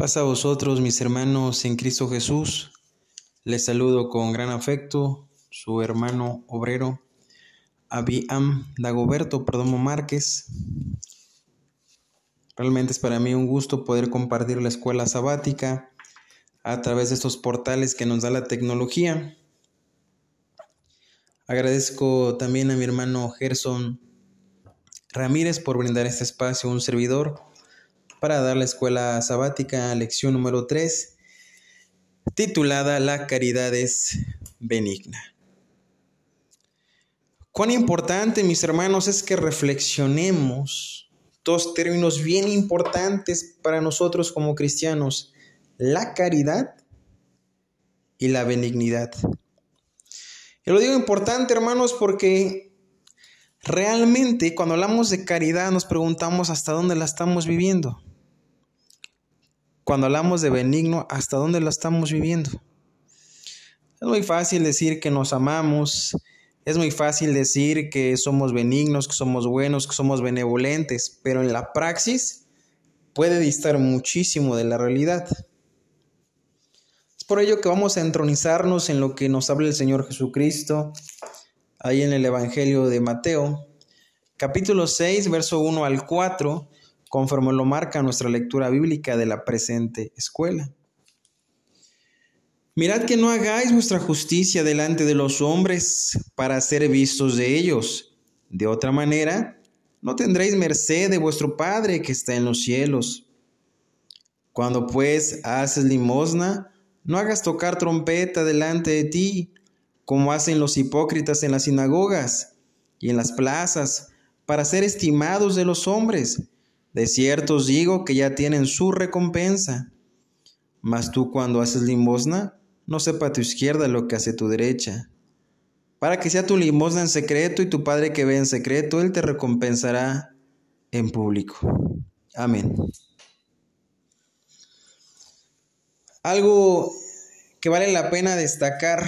Pasa a vosotros, mis hermanos en Cristo Jesús. Les saludo con gran afecto, su hermano obrero, Abiam Dagoberto Perdomo Márquez. Realmente es para mí un gusto poder compartir la escuela sabática a través de estos portales que nos da la tecnología. Agradezco también a mi hermano Gerson Ramírez por brindar este espacio a un servidor para dar la escuela sabática, lección número 3, titulada La caridad es benigna. Cuán importante, mis hermanos, es que reflexionemos dos términos bien importantes para nosotros como cristianos, la caridad y la benignidad. Y lo digo importante, hermanos, porque realmente cuando hablamos de caridad nos preguntamos hasta dónde la estamos viviendo cuando hablamos de benigno, ¿hasta dónde lo estamos viviendo? Es muy fácil decir que nos amamos, es muy fácil decir que somos benignos, que somos buenos, que somos benevolentes, pero en la praxis puede distar muchísimo de la realidad. Es por ello que vamos a entronizarnos en lo que nos habla el Señor Jesucristo, ahí en el Evangelio de Mateo, capítulo 6, verso 1 al 4, conforme lo marca nuestra lectura bíblica de la presente escuela. Mirad que no hagáis vuestra justicia delante de los hombres para ser vistos de ellos. De otra manera, no tendréis merced de vuestro Padre que está en los cielos. Cuando pues haces limosna, no hagas tocar trompeta delante de ti, como hacen los hipócritas en las sinagogas y en las plazas, para ser estimados de los hombres. De cierto os digo que ya tienen su recompensa. Mas tú cuando haces limosna, no sepa tu izquierda lo que hace tu derecha. Para que sea tu limosna en secreto y tu Padre que ve en secreto, Él te recompensará en público. Amén. Algo que vale la pena destacar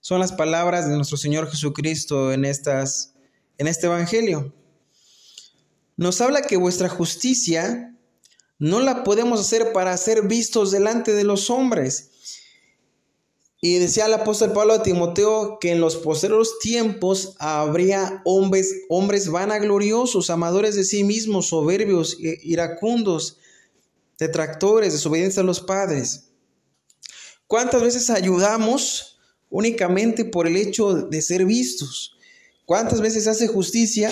son las palabras de nuestro Señor Jesucristo en, estas, en este Evangelio nos habla que vuestra justicia no la podemos hacer para ser vistos delante de los hombres. Y decía el apóstol Pablo a Timoteo que en los posteriores tiempos habría hombres, hombres vanagloriosos, amadores de sí mismos, soberbios, iracundos, detractores, desobedientes a los padres. ¿Cuántas veces ayudamos únicamente por el hecho de ser vistos? ¿Cuántas veces hace justicia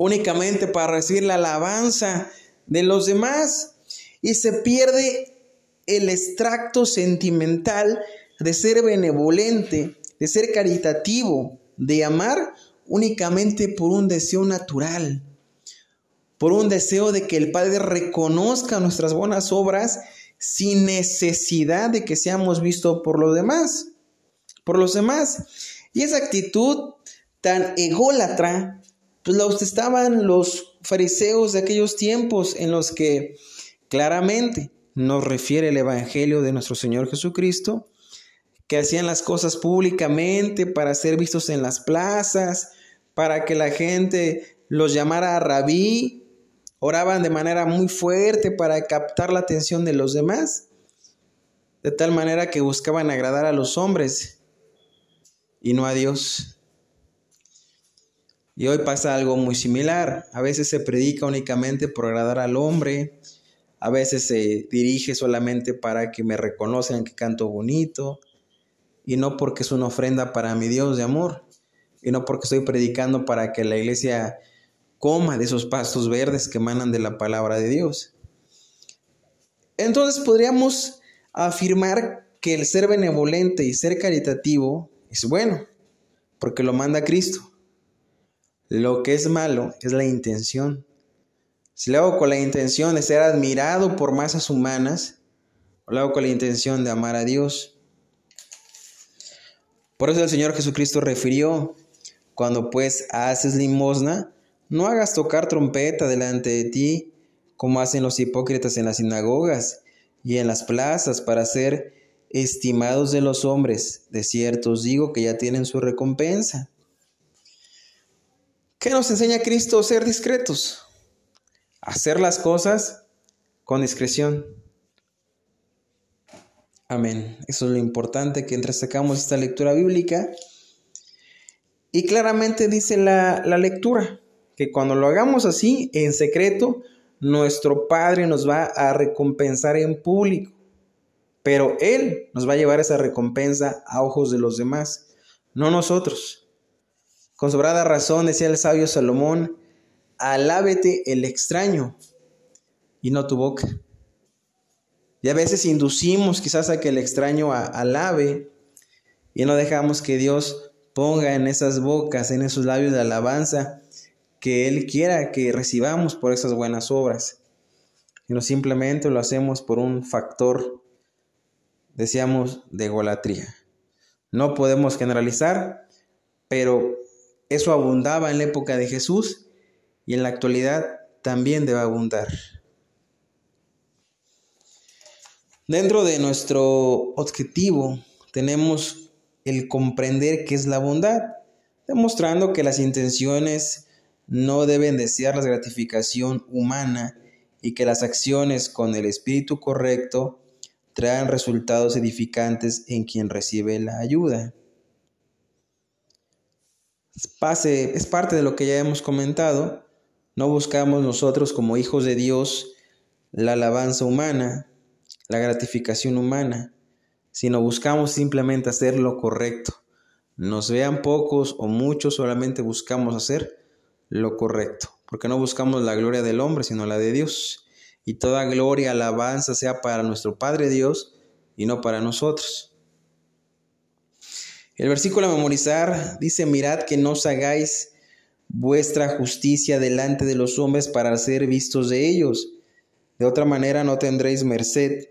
únicamente para recibir la alabanza de los demás y se pierde el extracto sentimental de ser benevolente, de ser caritativo, de amar únicamente por un deseo natural, por un deseo de que el Padre reconozca nuestras buenas obras sin necesidad de que seamos vistos por los demás, por los demás. Y esa actitud tan ególatra pues los estaban los fariseos de aquellos tiempos en los que claramente nos refiere el Evangelio de nuestro Señor Jesucristo, que hacían las cosas públicamente para ser vistos en las plazas, para que la gente los llamara a rabí, oraban de manera muy fuerte para captar la atención de los demás, de tal manera que buscaban agradar a los hombres y no a Dios. Y hoy pasa algo muy similar. A veces se predica únicamente por agradar al hombre, a veces se dirige solamente para que me reconozcan que canto bonito, y no porque es una ofrenda para mi Dios de amor, y no porque estoy predicando para que la iglesia coma de esos pastos verdes que emanan de la palabra de Dios. Entonces podríamos afirmar que el ser benevolente y ser caritativo es bueno, porque lo manda Cristo. Lo que es malo es la intención. Si lo hago con la intención de ser admirado por masas humanas, o lo hago con la intención de amar a Dios. Por eso el Señor Jesucristo refirió, cuando pues haces limosna, no hagas tocar trompeta delante de ti, como hacen los hipócritas en las sinagogas y en las plazas para ser estimados de los hombres. De cierto os digo que ya tienen su recompensa. ¿Qué nos enseña Cristo? Ser discretos. Hacer las cosas con discreción. Amén. Eso es lo importante que entresacamos esta lectura bíblica. Y claramente dice la, la lectura que cuando lo hagamos así, en secreto, nuestro Padre nos va a recompensar en público. Pero Él nos va a llevar esa recompensa a ojos de los demás, no nosotros. Con sobrada razón decía el sabio Salomón, alábete el extraño y no tu boca. Y a veces inducimos quizás a que el extraño alabe y no dejamos que Dios ponga en esas bocas, en esos labios de alabanza, que Él quiera que recibamos por esas buenas obras. Y no simplemente lo hacemos por un factor, decíamos, de golatría. No podemos generalizar, pero eso abundaba en la época de Jesús y en la actualidad también debe abundar. Dentro de nuestro objetivo tenemos el comprender qué es la bondad, demostrando que las intenciones no deben desear la gratificación humana y que las acciones con el espíritu correcto traen resultados edificantes en quien recibe la ayuda. Pase, es parte de lo que ya hemos comentado. No buscamos nosotros como hijos de Dios la alabanza humana, la gratificación humana, sino buscamos simplemente hacer lo correcto. Nos vean pocos o muchos, solamente buscamos hacer lo correcto, porque no buscamos la gloria del hombre, sino la de Dios. Y toda gloria, alabanza sea para nuestro Padre Dios y no para nosotros. El versículo a memorizar dice, mirad que no os hagáis vuestra justicia delante de los hombres para ser vistos de ellos. De otra manera no tendréis merced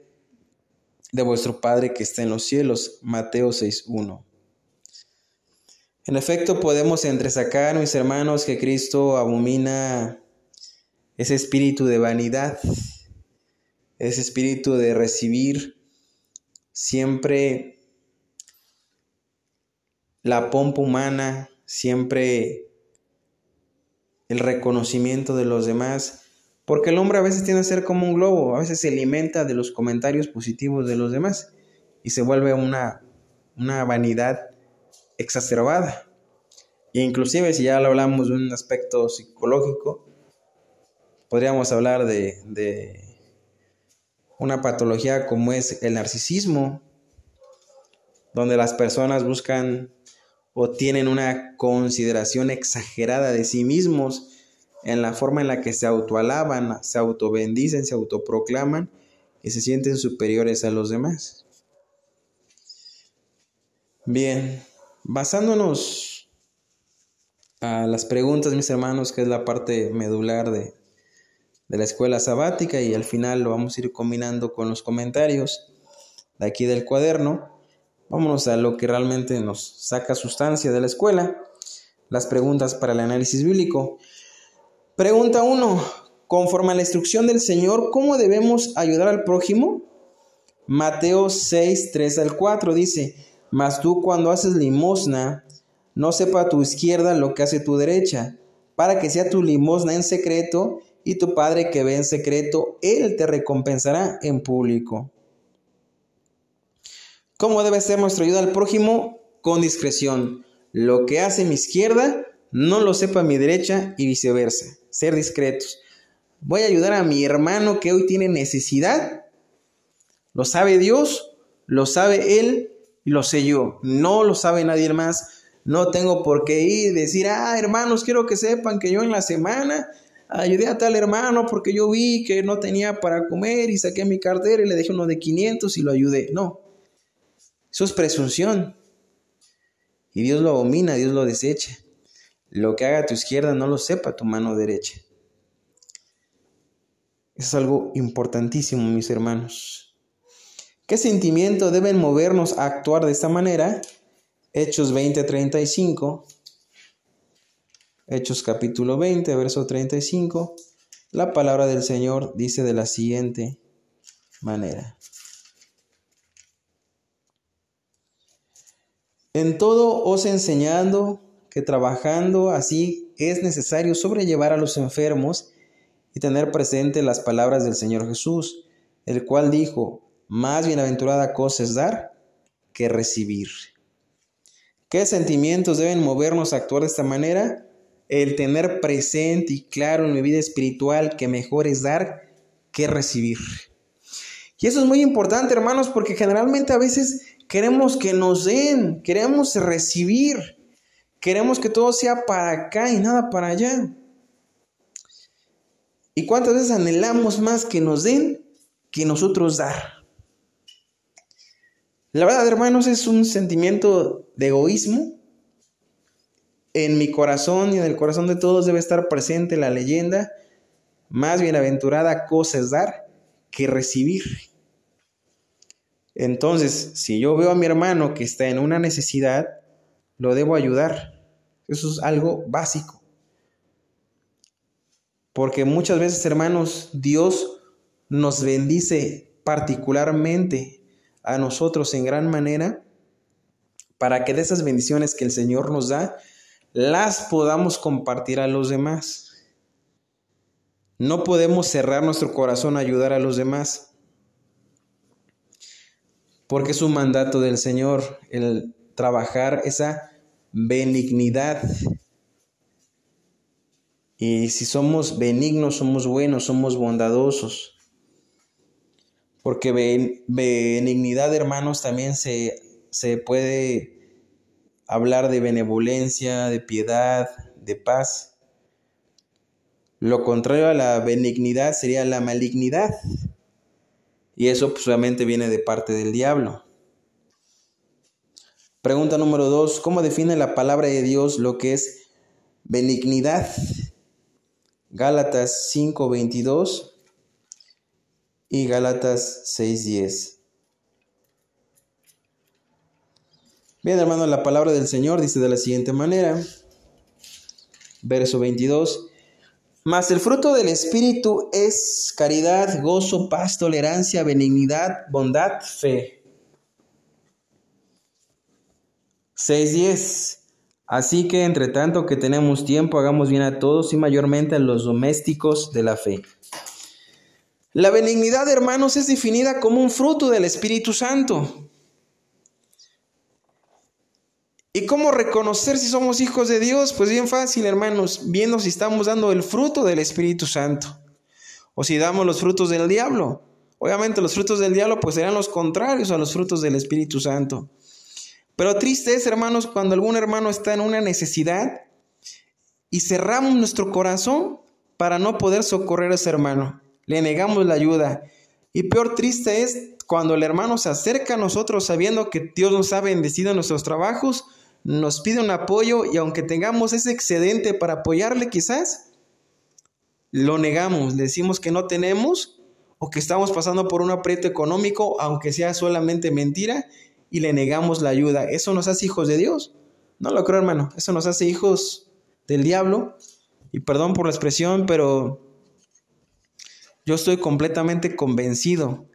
de vuestro Padre que está en los cielos. Mateo 6.1. En efecto, podemos entresacar, mis hermanos, que Cristo abomina ese espíritu de vanidad, ese espíritu de recibir siempre la pompa humana, siempre el reconocimiento de los demás, porque el hombre a veces tiene que ser como un globo, a veces se alimenta de los comentarios positivos de los demás y se vuelve una, una vanidad exacerbada. E inclusive si ya lo hablamos de un aspecto psicológico, podríamos hablar de, de una patología como es el narcisismo, donde las personas buscan o tienen una consideración exagerada de sí mismos en la forma en la que se autoalaban, se autobendicen, se autoproclaman y se sienten superiores a los demás. Bien, basándonos a las preguntas, mis hermanos, que es la parte medular de, de la escuela sabática y al final lo vamos a ir combinando con los comentarios de aquí del cuaderno. Vámonos a lo que realmente nos saca sustancia de la escuela, las preguntas para el análisis bíblico. Pregunta 1. Conforme a la instrucción del Señor, ¿cómo debemos ayudar al prójimo? Mateo 6, 3 al 4 dice, Mas tú cuando haces limosna, no sepa tu izquierda lo que hace tu derecha, para que sea tu limosna en secreto, y tu Padre que ve en secreto, Él te recompensará en público. ¿Cómo debe ser nuestra ayuda al prójimo? Con discreción. Lo que hace mi izquierda, no lo sepa mi derecha y viceversa ser discretos. Voy a ayudar a mi hermano que hoy tiene necesidad. Lo sabe Dios, lo sabe Él y lo sé yo. No lo sabe nadie más. No tengo por qué ir y decir, ah, hermanos, quiero que sepan que yo en la semana ayudé a tal hermano porque yo vi que no tenía para comer y saqué mi cartera y le dejé uno de 500 y lo ayudé. No, eso es presunción. Y Dios lo abomina, Dios lo desecha. Lo que haga tu izquierda no lo sepa tu mano derecha. es algo importantísimo, mis hermanos. ¿Qué sentimiento deben movernos a actuar de esta manera? Hechos 20:35. Hechos capítulo 20, verso 35. La palabra del Señor dice de la siguiente manera. En todo os enseñando que trabajando así es necesario sobrellevar a los enfermos y tener presente las palabras del Señor Jesús, el cual dijo, más bienaventurada cosa es dar que recibir. ¿Qué sentimientos deben movernos a actuar de esta manera? El tener presente y claro en mi vida espiritual que mejor es dar que recibir. Y eso es muy importante, hermanos, porque generalmente a veces queremos que nos den, queremos recibir, queremos que todo sea para acá y nada para allá. ¿Y cuántas veces anhelamos más que nos den que nosotros dar? La verdad, hermanos, es un sentimiento de egoísmo. En mi corazón y en el corazón de todos debe estar presente la leyenda, más bienaventurada cosa es dar que recibir. Entonces, si yo veo a mi hermano que está en una necesidad, lo debo ayudar. Eso es algo básico. Porque muchas veces, hermanos, Dios nos bendice particularmente a nosotros en gran manera para que de esas bendiciones que el Señor nos da, las podamos compartir a los demás. No podemos cerrar nuestro corazón a ayudar a los demás, porque es un mandato del Señor el trabajar esa benignidad y si somos benignos, somos buenos, somos bondadosos. Porque benignidad, hermanos, también se, se puede hablar de benevolencia, de piedad, de paz. Lo contrario a la benignidad sería la malignidad. Y eso pues, obviamente viene de parte del diablo. Pregunta número dos, ¿cómo define la palabra de Dios lo que es benignidad? Gálatas 5:22 y Gálatas 6:10. Bien, hermano, la palabra del Señor dice de la siguiente manera, verso 22, mas el fruto del Espíritu es caridad, gozo, paz, tolerancia, benignidad, bondad, fe. 6.10. Así que entre tanto que tenemos tiempo, hagamos bien a todos y mayormente a los domésticos de la fe. La benignidad, hermanos, es definida como un fruto del Espíritu Santo. ¿Y cómo reconocer si somos hijos de Dios? Pues bien fácil, hermanos, viendo si estamos dando el fruto del Espíritu Santo o si damos los frutos del diablo. Obviamente los frutos del diablo pues serán los contrarios a los frutos del Espíritu Santo. Pero triste es, hermanos, cuando algún hermano está en una necesidad y cerramos nuestro corazón para no poder socorrer a ese hermano. Le negamos la ayuda. Y peor triste es cuando el hermano se acerca a nosotros sabiendo que Dios nos ha bendecido en nuestros trabajos, nos pide un apoyo y aunque tengamos ese excedente para apoyarle quizás, lo negamos, le decimos que no tenemos o que estamos pasando por un aprieto económico, aunque sea solamente mentira, y le negamos la ayuda. ¿Eso nos hace hijos de Dios? No lo creo, hermano. Eso nos hace hijos del diablo. Y perdón por la expresión, pero yo estoy completamente convencido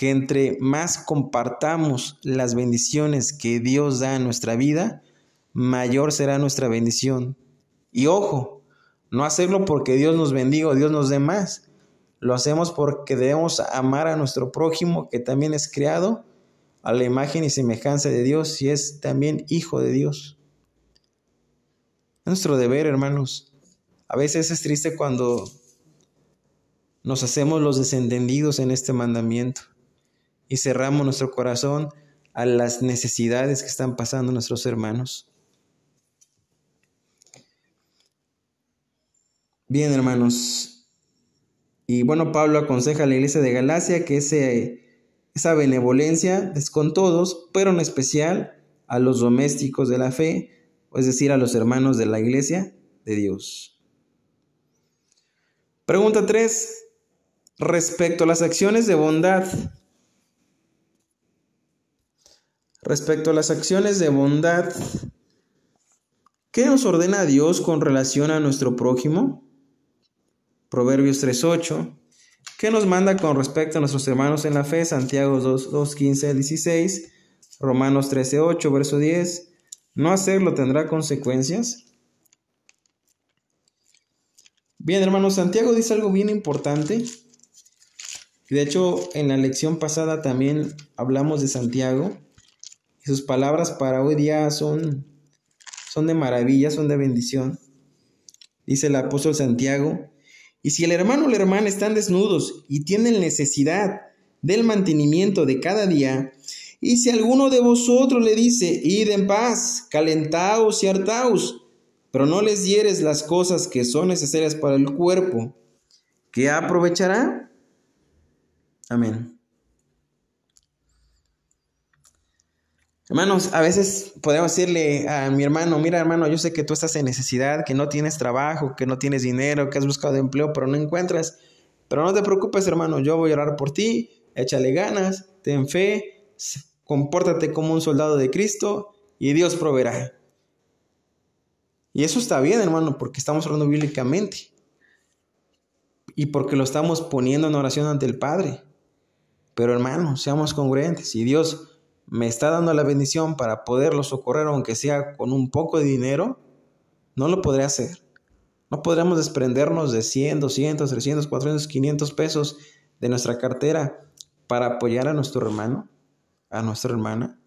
que entre más compartamos las bendiciones que Dios da en nuestra vida, mayor será nuestra bendición. Y ojo, no hacerlo porque Dios nos bendiga o Dios nos dé más. Lo hacemos porque debemos amar a nuestro prójimo que también es creado a la imagen y semejanza de Dios y es también hijo de Dios. nuestro deber, hermanos. A veces es triste cuando nos hacemos los desentendidos en este mandamiento y cerramos nuestro corazón a las necesidades que están pasando nuestros hermanos. Bien, hermanos. Y bueno, Pablo aconseja a la iglesia de Galacia que ese esa benevolencia es con todos, pero en especial a los domésticos de la fe, es decir, a los hermanos de la iglesia de Dios. Pregunta 3. Respecto a las acciones de bondad. Respecto a las acciones de bondad, ¿qué nos ordena Dios con relación a nuestro prójimo? Proverbios 3.8. ¿Qué nos manda con respecto a nuestros hermanos en la fe? Santiago 2, 2 15 16, Romanos 13, 8, verso 10. ¿No hacerlo tendrá consecuencias? Bien, hermanos, Santiago dice algo bien importante. De hecho, en la lección pasada también hablamos de Santiago. Y sus palabras para hoy día son, son de maravilla, son de bendición. Dice el apóstol Santiago, y si el hermano o la hermana están desnudos y tienen necesidad del mantenimiento de cada día, y si alguno de vosotros le dice, id en paz, calentaos y hartaos, pero no les dieres las cosas que son necesarias para el cuerpo, ¿qué aprovechará? Amén. Hermanos, a veces podemos decirle a mi hermano, mira hermano, yo sé que tú estás en necesidad, que no tienes trabajo, que no tienes dinero, que has buscado empleo, pero no encuentras. Pero no te preocupes hermano, yo voy a orar por ti, échale ganas, ten fe, compórtate como un soldado de Cristo y Dios proveerá. Y eso está bien, hermano, porque estamos hablando bíblicamente. Y porque lo estamos poniendo en oración ante el Padre. Pero hermano, seamos congruentes. Si Dios me está dando la bendición para poderlo socorrer, aunque sea con un poco de dinero, no lo podré hacer. No podremos desprendernos de 100, 200, 300, 400, 500 pesos de nuestra cartera para apoyar a nuestro hermano a nuestra hermana.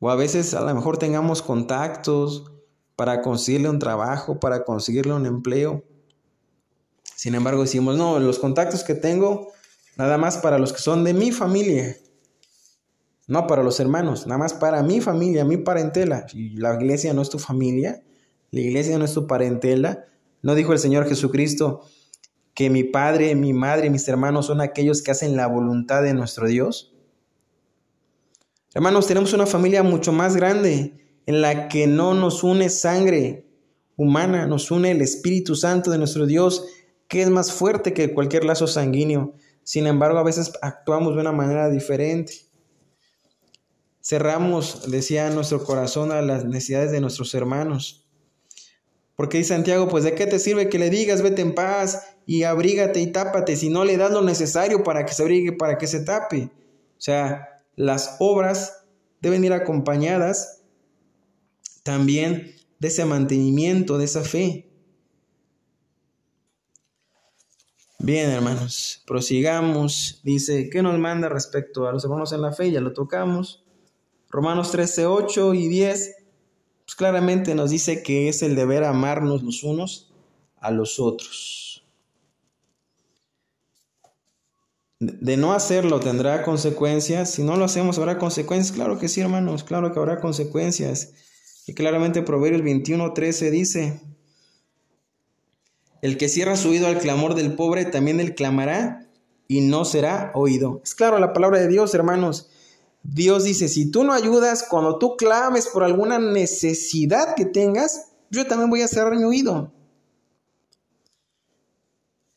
O a veces a lo mejor tengamos contactos para conseguirle un trabajo, para conseguirle un empleo. Sin embargo, decimos, no, los contactos que tengo, nada más para los que son de mi familia. No para los hermanos, nada más para mi familia, mi parentela. La iglesia no es tu familia, la iglesia no es tu parentela. No dijo el Señor Jesucristo, que mi padre, mi madre mis hermanos son aquellos que hacen la voluntad de nuestro Dios? Hermanos, tenemos una familia mucho más grande en la que no nos une sangre humana, nos une el Espíritu Santo de nuestro Dios, que es más fuerte que cualquier lazo sanguíneo. Sin embargo, a veces actuamos de una manera diferente. Cerramos, decía nuestro corazón, a las necesidades de nuestros hermanos. Porque dice Santiago, pues de qué te sirve que le digas, vete en paz y abrígate y tápate si no le das lo necesario para que se abrigue, para que se tape. O sea, las obras deben ir acompañadas también de ese mantenimiento, de esa fe. Bien, hermanos, prosigamos. Dice, ¿qué nos manda respecto a los hermanos en la fe? Ya lo tocamos. Romanos 13, 8 y 10 pues claramente nos dice que es el deber amarnos los unos a los otros. De no hacerlo tendrá consecuencias. Si no lo hacemos, habrá consecuencias. Claro que sí, hermanos, claro que habrá consecuencias. Y claramente Proverbios 21, 13 dice, el que cierra su oído al clamor del pobre, también él clamará y no será oído. Es claro la palabra de Dios, hermanos. Dios dice, si tú no ayudas, cuando tú clames por alguna necesidad que tengas, yo también voy a cerrar mi oído.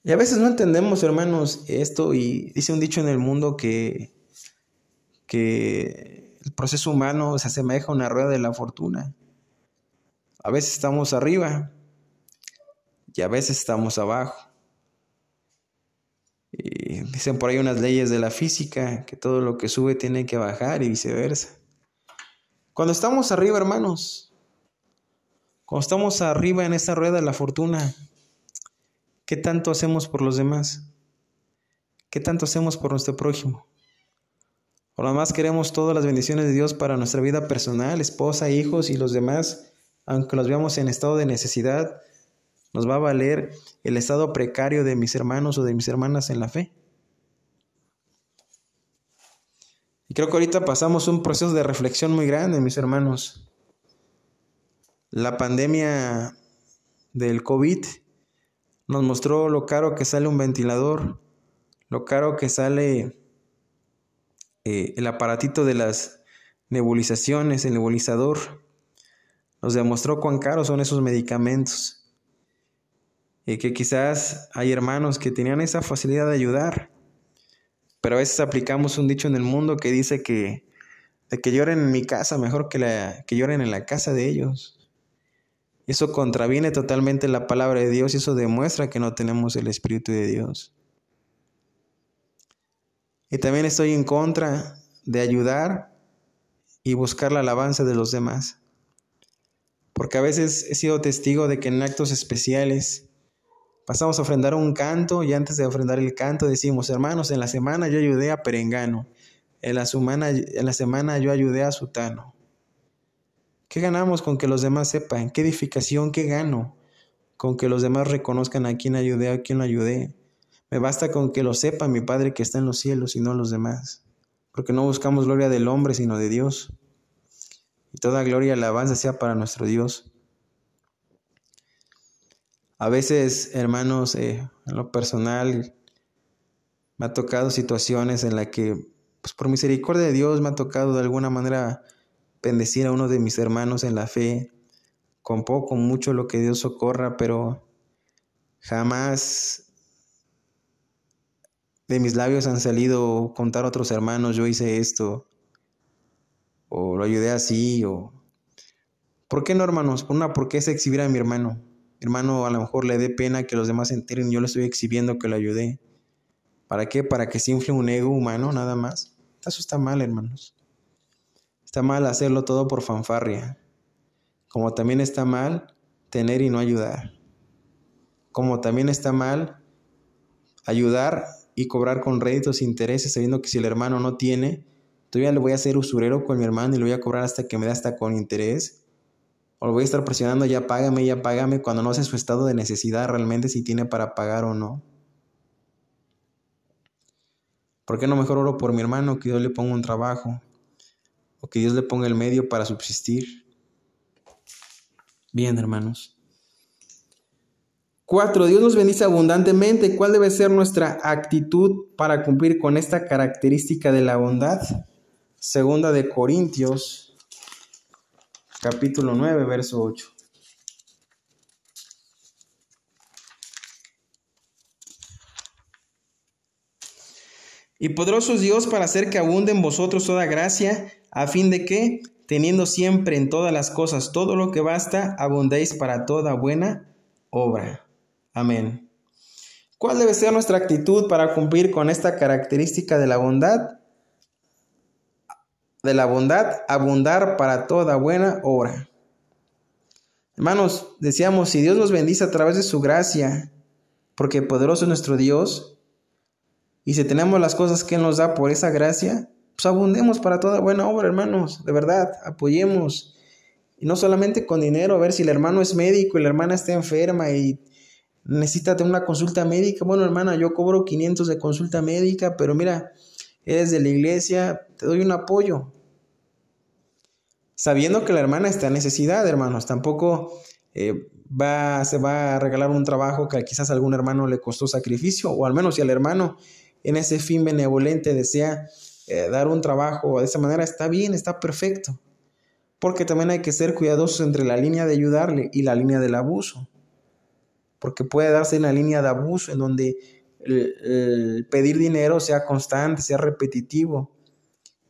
Y a veces no entendemos, hermanos, esto y dice un dicho en el mundo que, que el proceso humano se asemeja a una rueda de la fortuna. A veces estamos arriba y a veces estamos abajo. Y dicen por ahí unas leyes de la física, que todo lo que sube tiene que bajar y viceversa. Cuando estamos arriba, hermanos, cuando estamos arriba en esta rueda de la fortuna, ¿qué tanto hacemos por los demás? ¿Qué tanto hacemos por nuestro prójimo? Por lo más queremos todas las bendiciones de Dios para nuestra vida personal, esposa, hijos y los demás, aunque los veamos en estado de necesidad, nos va a valer el estado precario de mis hermanos o de mis hermanas en la fe. Y creo que ahorita pasamos un proceso de reflexión muy grande, mis hermanos. La pandemia del COVID nos mostró lo caro que sale un ventilador, lo caro que sale eh, el aparatito de las nebulizaciones, el nebulizador. Nos demostró cuán caros son esos medicamentos y que quizás hay hermanos que tenían esa facilidad de ayudar, pero a veces aplicamos un dicho en el mundo que dice que de que lloren en mi casa mejor que, la, que lloren en la casa de ellos. Eso contraviene totalmente la palabra de Dios y eso demuestra que no tenemos el Espíritu de Dios. Y también estoy en contra de ayudar y buscar la alabanza de los demás. Porque a veces he sido testigo de que en actos especiales Pasamos a ofrendar un canto y antes de ofrendar el canto decimos, hermanos, en la semana yo ayudé a Perengano, en la, semana, en la semana yo ayudé a Sutano. ¿Qué ganamos con que los demás sepan? ¿Qué edificación, qué gano? Con que los demás reconozcan a quién ayudé, a quién lo ayudé. Me basta con que lo sepa mi Padre que está en los cielos y no los demás. Porque no buscamos gloria del hombre, sino de Dios. Y toda gloria y alabanza sea para nuestro Dios. A veces, hermanos, eh, en lo personal, me ha tocado situaciones en las que, pues por misericordia de Dios, me ha tocado de alguna manera bendecir a uno de mis hermanos en la fe, con poco, mucho lo que Dios socorra, pero jamás de mis labios han salido contar a otros hermanos, yo hice esto, o lo ayudé así, o... ¿Por qué no, hermanos? Una, ¿por qué exhibir a mi hermano? Hermano a lo mejor le dé pena que los demás se enteren, yo le estoy exhibiendo que lo ayudé. ¿Para qué? Para que se infle un ego humano, nada más. Eso está mal, hermanos. Está mal hacerlo todo por fanfarria. Como también está mal tener y no ayudar. Como también está mal ayudar y cobrar con réditos e intereses sabiendo que si el hermano no tiene, todavía le voy a hacer usurero con mi hermano y le voy a cobrar hasta que me dé hasta con interés. O lo voy a estar presionando, ya págame, ya págame, cuando no sé su estado de necesidad realmente si tiene para pagar o no. ¿Por qué no mejor oro por mi hermano que Dios le ponga un trabajo? O que Dios le ponga el medio para subsistir. Bien, hermanos. Cuatro, Dios nos bendice abundantemente. ¿Cuál debe ser nuestra actitud para cumplir con esta característica de la bondad? Segunda de Corintios, capítulo 9, verso 8. Y poderoso es Dios para hacer que abunde en vosotros toda gracia, a fin de que, teniendo siempre en todas las cosas todo lo que basta, abundéis para toda buena obra. Amén. ¿Cuál debe ser nuestra actitud para cumplir con esta característica de la bondad? De la bondad, abundar para toda buena obra. Hermanos, decíamos, si Dios nos bendice a través de su gracia, porque poderoso es nuestro Dios, y si tenemos las cosas que Él nos da por esa gracia, pues abundemos para toda buena obra, hermanos, de verdad, apoyemos. Y no solamente con dinero, a ver si el hermano es médico y la hermana está enferma y necesita una consulta médica. Bueno, hermana, yo cobro 500 de consulta médica, pero mira, eres de la iglesia, te doy un apoyo. Sabiendo que la hermana está en necesidad, hermanos, tampoco eh, va, se va a regalar un trabajo que quizás a algún hermano le costó sacrificio, o al menos si al hermano en ese fin benevolente desea eh, dar un trabajo de esa manera, está bien, está perfecto. Porque también hay que ser cuidadosos entre la línea de ayudarle y la línea del abuso porque puede darse en la línea de abuso, en donde el, pedir dinero sea constante, sea repetitivo.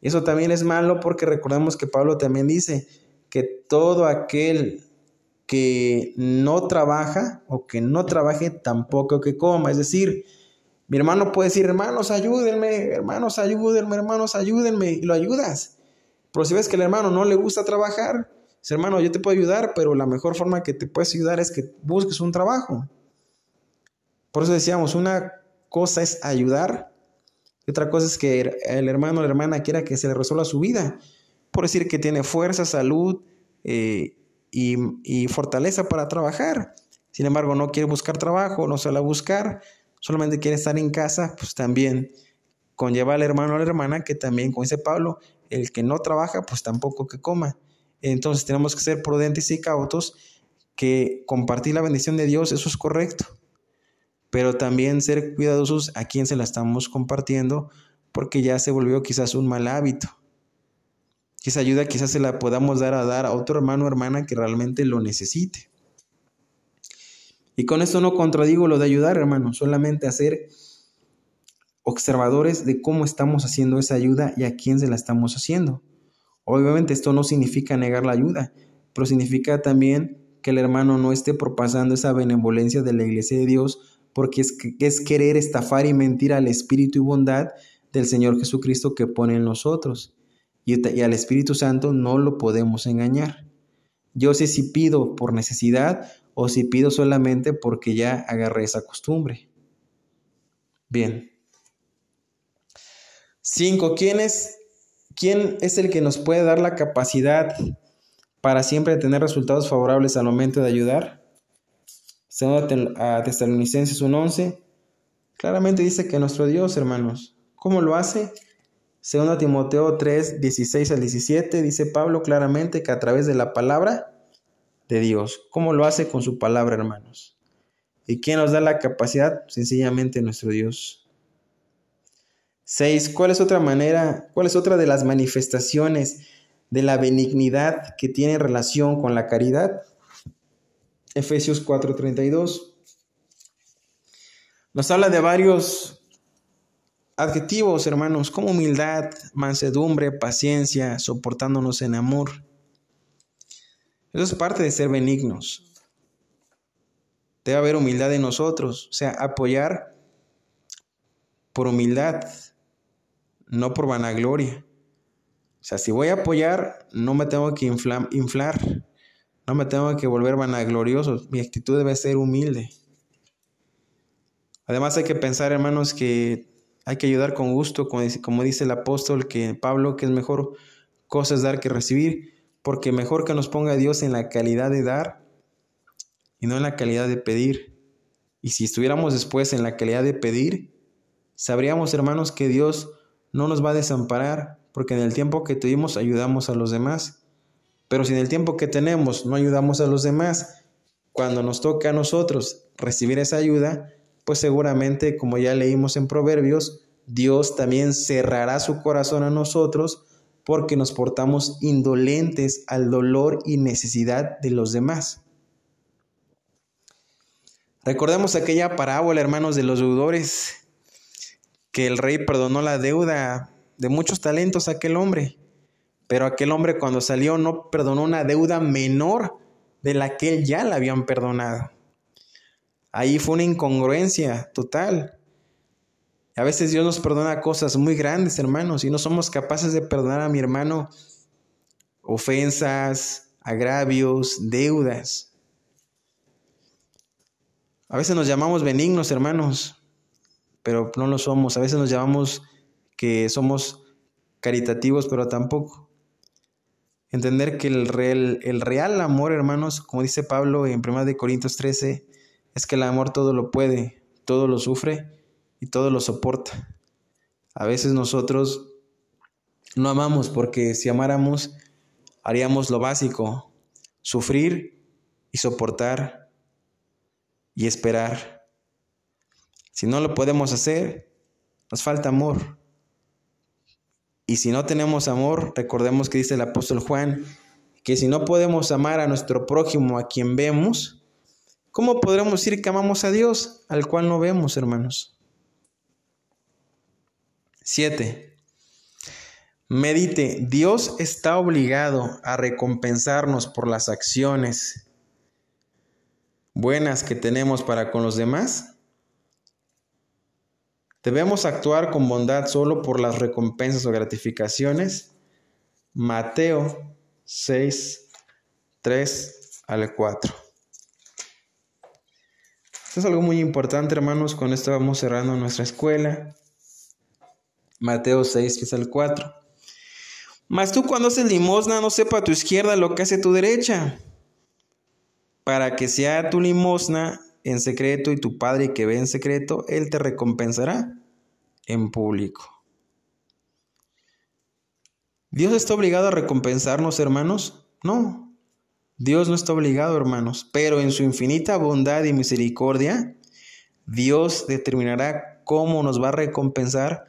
Eso también es malo porque recordemos que Pablo también dice que todo aquel que no trabaja o que no trabaje tampoco que coma. Es decir, mi hermano puede decir, hermanos, ayúdenme, hermanos, ayúdenme, hermanos, ayúdenme, y lo ayudas. Pero si ves que el hermano no le gusta trabajar, hermano, yo te puedo ayudar, pero la mejor forma que te puedes ayudar es que busques un trabajo. Por eso decíamos, una cosa es ayudar otra cosa es que el hermano o la hermana quiera que se le resuelva su vida. Por decir que tiene fuerza, salud eh, y, fortaleza para trabajar. Sin embargo, no quiere buscar trabajo, no suele buscar, solamente quiere estar en casa, pues también conlleva al hermano o la hermana que también, como dice Pablo, el que no trabaja, pues tampoco que coma. Entonces tenemos que ser prudentes y cautos, que compartir la bendición de Dios, eso es correcto. Pero también ser cuidadosos a quien se la estamos compartiendo, porque ya se volvió quizás un mal hábito. esa ayuda quizás se la podamos dar a dar a otro hermano o hermana que realmente lo necesite. Y con esto no contradigo lo de ayudar, hermano, solamente hacer observadores de cómo estamos haciendo esa ayuda y a quién se la estamos haciendo. Obviamente esto no significa negar la ayuda, pero significa también que el hermano no esté propasando esa benevolencia de la iglesia de Dios, porque es, es querer estafar y mentir al Espíritu y bondad del Señor Jesucristo que pone en nosotros. Y, al Espíritu Santo no lo podemos engañar. Yo sé si pido por necesidad o si pido solamente porque ya agarré esa costumbre. Bien. Cinco, ¿quién es, ¿quién es el que nos puede dar la capacidad para siempre tener resultados favorables al momento de ayudar? Segundo a Tesalonicenses 1.11, claramente dice que nuestro Dios, hermanos, ¿cómo lo hace? Segundo Timoteo 3, 16 al 17, dice Pablo claramente que a través de la palabra de Dios. ¿Cómo lo hace con su palabra, hermanos? ¿Y quién nos da la capacidad? Sencillamente nuestro Dios. 6. ¿Cuál es otra manera, cuál es otra de las manifestaciones de la benignidad que tiene relación con la caridad? Efesios 4:32. Nos habla de varios adjetivos, hermanos, como humildad, mansedumbre, paciencia, soportándonos en amor. Eso es parte de ser benignos. Debe haber humildad en nosotros, o sea, apoyar por humildad, no por vanagloria. O sea, si voy a apoyar, no me tengo que inflar, no me tengo que volver vanaglorioso. Mi actitud debe ser humilde. Además hay que pensar, hermanos, que hay que ayudar con gusto, como dice, el apóstol que Pablo, que es mejor cosas dar que recibir, porque mejor que nos ponga Dios en la calidad de dar y no en la calidad de pedir. Y si estuviéramos después en la calidad de pedir, sabríamos, hermanos, que Dios no nos va a desamparar, porque en el tiempo que tuvimos ayudamos a los demás. Pero si en el tiempo que tenemos no ayudamos a los demás, cuando nos toque a nosotros recibir esa ayuda, pues seguramente, como ya leímos en Proverbios, Dios también cerrará su corazón a nosotros porque nos portamos indolentes al dolor y necesidad de los demás. Recordemos aquella parábola, hermanos, de los deudores, que el rey perdonó la deuda de muchos talentos a aquel hombre, pero aquel hombre cuando salió no perdonó una deuda menor de la que él ya la habían perdonado. Ahí fue una incongruencia total. A veces Dios nos perdona cosas muy grandes, hermanos, y no somos capaces de perdonar a mi hermano ofensas, agravios, deudas. A veces nos llamamos benignos, hermanos, pero no lo somos. A veces nos llamamos que somos caritativos, pero tampoco. Entender que el real, el real amor, hermanos, como dice Pablo en 1 Corintios 13, es que el amor todo lo puede, todo lo sufre y todo lo soporta. A veces nosotros no amamos porque si amáramos haríamos lo básico, sufrir y soportar y esperar. Si no lo podemos hacer, nos falta amor. Y si no tenemos amor, recordemos que dice el apóstol Juan, que si no podemos amar a nuestro prójimo, a quien vemos, ¿cómo podremos decir que amamos a Dios, al cual no vemos, hermanos? 7. Medite, Dios está obligado a recompensarnos por las acciones buenas que tenemos para con los demás. Debemos actuar con bondad solo por las recompensas o gratificaciones. Mateo 6, 3 al 4. Esto es algo muy importante, hermanos. Con esto vamos cerrando nuestra escuela. Mateo 6, que es el 4. Mas tú cuando haces limosna no sepa a tu izquierda lo que hace tu derecha, para que sea tu limosna en secreto y tu Padre que ve en secreto, Él te recompensará en público. ¿Dios está obligado a recompensarnos, hermanos? No, Dios no está obligado, hermanos, pero en su infinita bondad y misericordia, Dios determinará cómo nos va a recompensar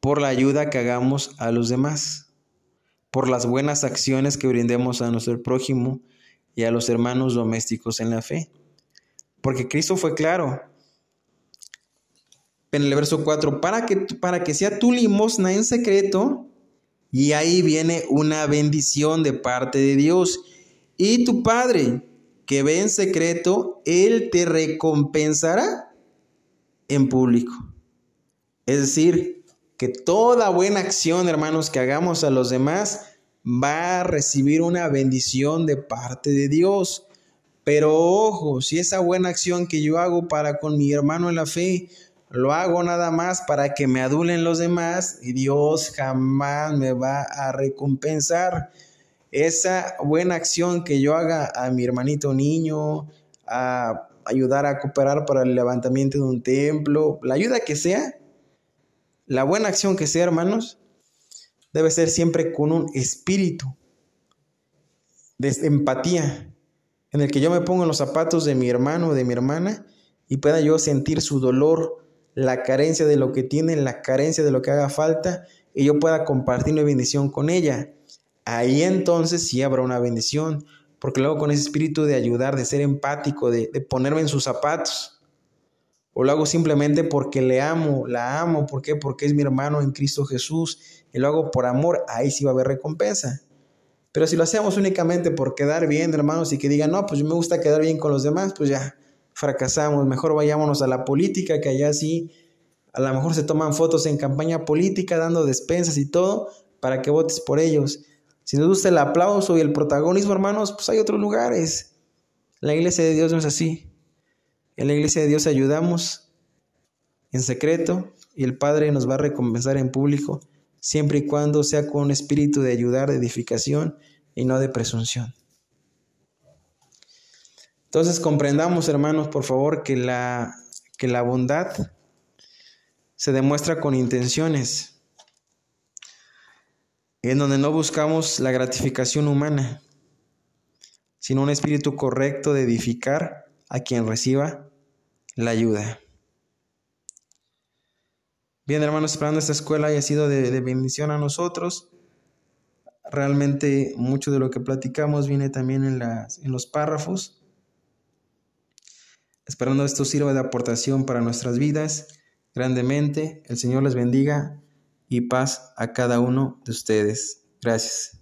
por la ayuda que hagamos a los demás, por las buenas acciones que brindemos a nuestro prójimo y a los hermanos domésticos en la fe. Porque Cristo fue claro en el verso 4, para que, para que sea tu limosna en secreto, y ahí viene una bendición de parte de Dios. Y tu Padre, que ve en secreto, Él te recompensará en público. Es decir, que toda buena acción, hermanos, que hagamos a los demás va a recibir una bendición de parte de Dios. Pero ojo, si esa buena acción que yo hago para con mi hermano en la fe, lo hago nada más para que me adulen los demás, y Dios jamás me va a recompensar. Esa buena acción que yo haga a mi hermanito niño, a ayudar a cooperar para el levantamiento de un templo, la ayuda que sea, la buena acción que sea, hermanos, debe ser siempre con un espíritu de empatía, en el que yo me pongo en los zapatos de mi hermano o de mi hermana y pueda yo sentir su dolor, la carencia de lo que tiene, la carencia de lo que haga falta, y yo pueda compartir una bendición con ella. Ahí entonces sí habrá una bendición, porque luego con ese espíritu de ayudar, de ser empático, de, de ponerme en sus zapatos, o lo hago simplemente porque le amo, la amo, ¿por qué? Porque es mi hermano en Cristo Jesús y lo hago por amor, ahí sí va a haber recompensa. Pero si lo hacemos únicamente por quedar bien, hermanos, y que digan, no, pues me gusta quedar bien con los demás, pues ya fracasamos. Mejor vayámonos a la política, que allá sí, a lo mejor se toman fotos en campaña política, dando despensas y todo, para que votes por ellos. Si nos gusta el aplauso y el protagonismo, hermanos, pues hay otros lugares. La iglesia de Dios no es así. En la iglesia de Dios ayudamos en secreto y el Padre nos va a recompensar en público, siempre y cuando sea con un espíritu de ayudar, de edificación y no de presunción. Entonces comprendamos, hermanos, por favor, que la, que la bondad se demuestra con intenciones, en donde no buscamos la gratificación humana, sino un espíritu correcto de edificar a quien reciba la ayuda. Bien, hermanos, esperando esta escuela haya sido de, bendición a nosotros. Realmente mucho de lo que platicamos viene también en, en los párrafos. Esperando esto sirva de aportación para nuestras vidas grandemente. El Señor les bendiga y paz a cada uno de ustedes. Gracias.